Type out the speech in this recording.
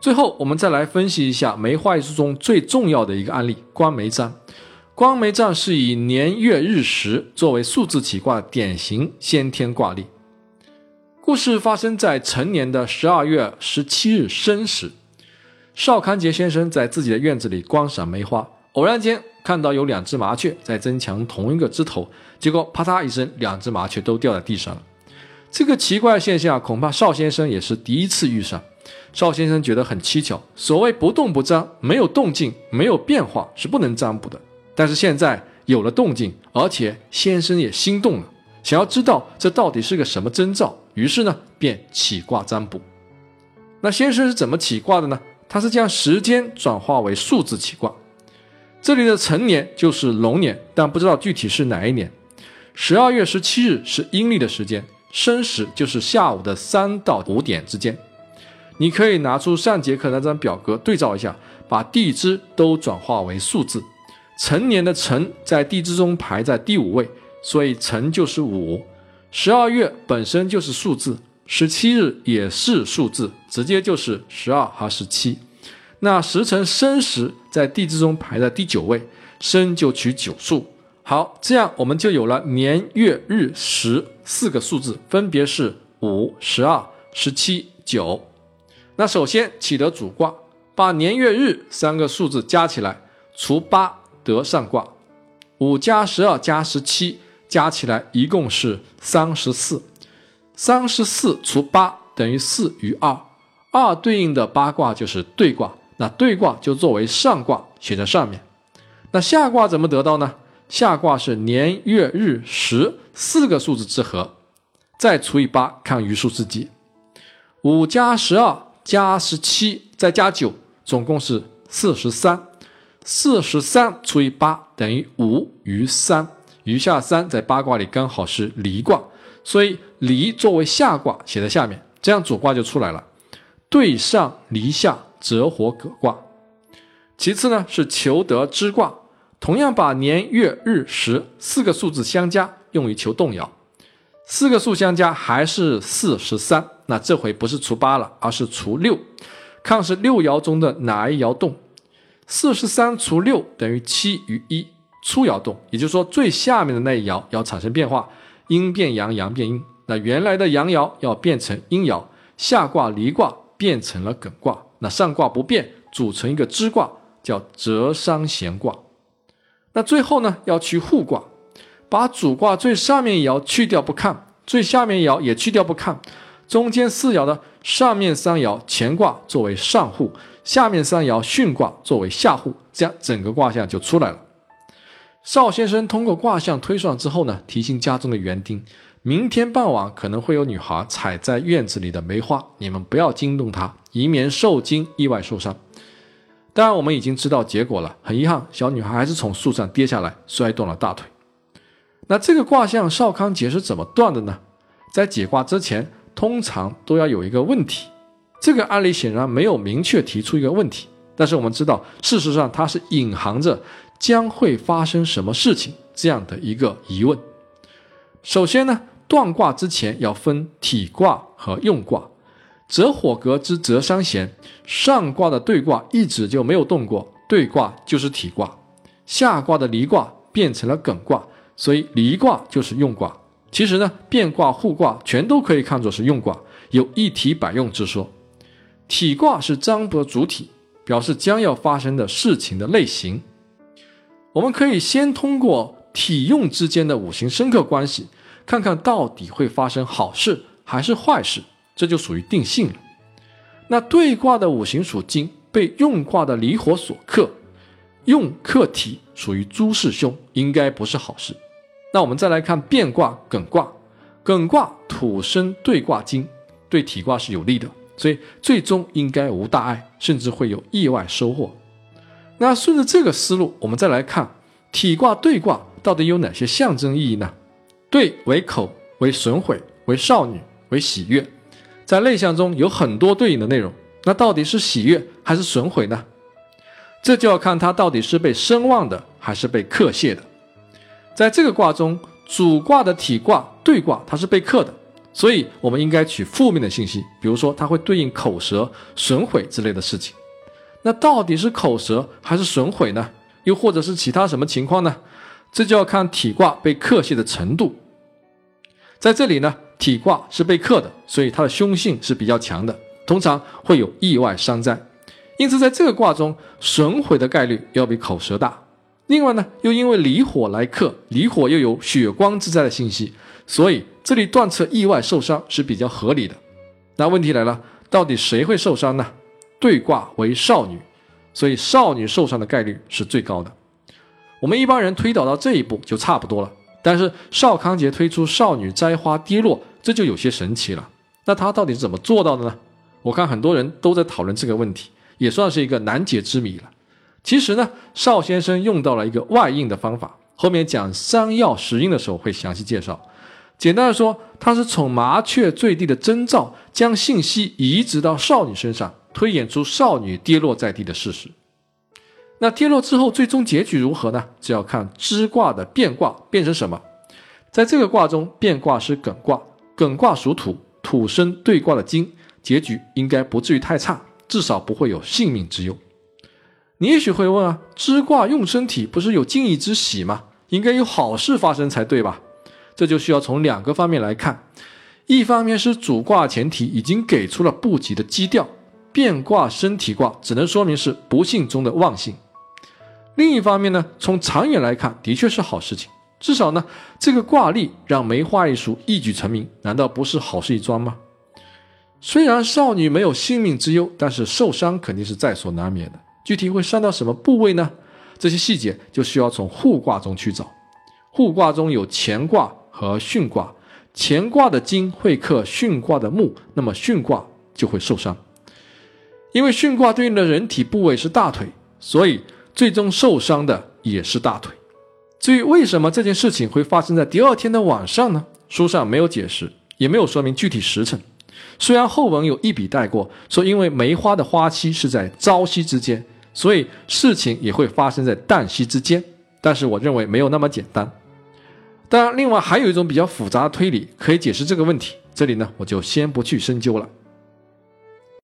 最后，我们再来分析一下梅花易数中最重要的一个案例——观梅占。观梅占是以年月日时作为数字起卦的典型先天卦例。故事发生在成年的十二月十七日申时，邵康杰先生在自己的院子里观赏梅花，偶然间看到有两只麻雀在争抢同一个枝头，结果啪嗒一声，两只麻雀都掉在地上了。这个奇怪现象，恐怕邵先生也是第一次遇上。邵先生觉得很蹊跷，所谓不动不占，没有动静，没有变化，是不能占卜的。但是现在有了动静，而且先生也心动了，想要知道这到底是个什么征兆，于是呢，便起卦占卜。那先生是怎么起卦的呢？他是将时间转化为数字起卦。这里的成年就是龙年，但不知道具体是哪一年。十二月十七日是阴历的时间，申时就是下午的三到五点之间。你可以拿出上节课那张表格对照一下，把地支都转化为数字。成年的辰在地支中排在第五位，所以辰就是五。十二月本身就是数字，十七日也是数字，直接就是十二和十七。那时辰申时在地支中排在第九位，申就取九数。好，这样我们就有了年月日时四个数字，分别是五、十二、十七、九。那首先起得主卦，把年月日三个数字加起来，除八得上卦。五加十二加十七加起来一共是三十四。三十四除八等于四余二，二对应的八卦就是对卦，那对卦就作为上卦写在上面。那下卦怎么得到呢？下卦是年月日时四个数字之和，再除以八，看余数自己。五加十二。加十七再加九，总共是四十三。四十三除以八等于五余三，余下三在八卦里刚好是离卦，所以离作为下卦写在下面，这样主卦就出来了。对上离下，折火葛卦。其次呢是求得之卦，同样把年月日时四个数字相加，用于求动摇。四个数相加还是四十三。那这回不是除八了，而是除六，看是六爻中的哪一爻动。四十三除六等于七余一，初爻动，也就是说最下面的那一爻要产生变化，阴变阳，阳变阴。那原来的阳爻要变成阴爻，下卦离卦变成了艮卦。那上卦不变，组成一个支卦，叫折伤弦卦。那最后呢，要去互卦，把主卦最上面爻去掉不看，最下面爻也去掉不看。中间四爻的上面三爻乾卦作为上户，下面三爻巽卦作为下户，这样整个卦象就出来了。邵先生通过卦象推算之后呢，提醒家中的园丁，明天傍晚可能会有女孩踩在院子里的梅花，你们不要惊动她，以免受惊意外受伤。当然，我们已经知道结果了，很遗憾，小女孩还是从树上跌下来，摔断了大腿。那这个卦象邵康节是怎么断的呢？在解卦之前。通常都要有一个问题，这个案例显然没有明确提出一个问题，但是我们知道，事实上它是隐含着将会发生什么事情这样的一个疑问。首先呢，断卦之前要分体卦和用卦，泽火格之泽伤弦，上卦的对卦一直就没有动过，对卦就是体卦，下卦的离卦变成了艮卦，所以离卦就是用卦。其实呢，变卦、互卦全都可以看作是用卦，有一体百用之说。体卦是占卜主体，表示将要发生的事情的类型。我们可以先通过体用之间的五行深刻关系，看看到底会发生好事还是坏事，这就属于定性了。那对卦的五行属金，被用卦的离火所克，用克体，属于诸事凶，应该不是好事。那我们再来看变卦艮卦，艮卦土生对卦金，对体卦是有利的，所以最终应该无大碍，甚至会有意外收获。那顺着这个思路，我们再来看体卦对卦到底有哪些象征意义呢？对为口，为损毁，为少女，为喜悦，在内象中有很多对应的内容。那到底是喜悦还是损毁呢？这就要看它到底是被声望的，还是被克泄的。在这个卦中，主卦的体卦对卦它是被克的，所以我们应该取负面的信息，比如说它会对应口舌损毁之类的事情。那到底是口舌还是损毁呢？又或者是其他什么情况呢？这就要看体卦被克泄的程度。在这里呢，体卦是被克的，所以它的凶性是比较强的，通常会有意外伤灾。因此，在这个卦中，损毁的概率要比口舌大。另外呢，又因为离火来克，离火又有血光之灾的信息，所以这里断测意外受伤是比较合理的。那问题来了，到底谁会受伤呢？对卦为少女，所以少女受伤的概率是最高的。我们一般人推导到这一步就差不多了。但是邵康节推出少女摘花跌落，这就有些神奇了。那他到底是怎么做到的呢？我看很多人都在讨论这个问题，也算是一个难解之谜了。其实呢，邵先生用到了一个外应的方法，后面讲三要十应的时候会详细介绍。简单的说，他是从麻雀坠地的征兆，将信息移植到少女身上，推演出少女跌落在地的事实。那跌落之后，最终结局如何呢？就要看支卦的变卦变成什么。在这个卦中，变卦是艮卦，艮卦属土，土生对卦的金，结局应该不至于太差，至少不会有性命之忧。你也许会问啊，支卦用身体不是有敬意之喜吗？应该有好事发生才对吧？这就需要从两个方面来看，一方面是主卦前提已经给出了不吉的基调，变卦身体卦只能说明是不幸中的旺幸。另一方面呢，从长远来看，的确是好事情。至少呢，这个卦例让梅花易数一举成名，难道不是好事一桩吗？虽然少女没有性命之忧，但是受伤肯定是在所难免的。具体会伤到什么部位呢？这些细节就需要从互卦中去找。互卦中有乾卦和巽卦，乾卦的金会克巽卦的木，那么巽卦就会受伤。因为巽卦对应的人体部位是大腿，所以。最终受伤的也是大腿。至于为什么这件事情会发生在第二天的晚上呢？书上没有解释，也没有说明具体时辰。虽然后文有一笔带过，说因为梅花的花期是在朝夕之间，所以事情也会发生在旦夕之间。但是我认为没有那么简单。当然，另外还有一种比较复杂的推理可以解释这个问题。这里呢，我就先不去深究了。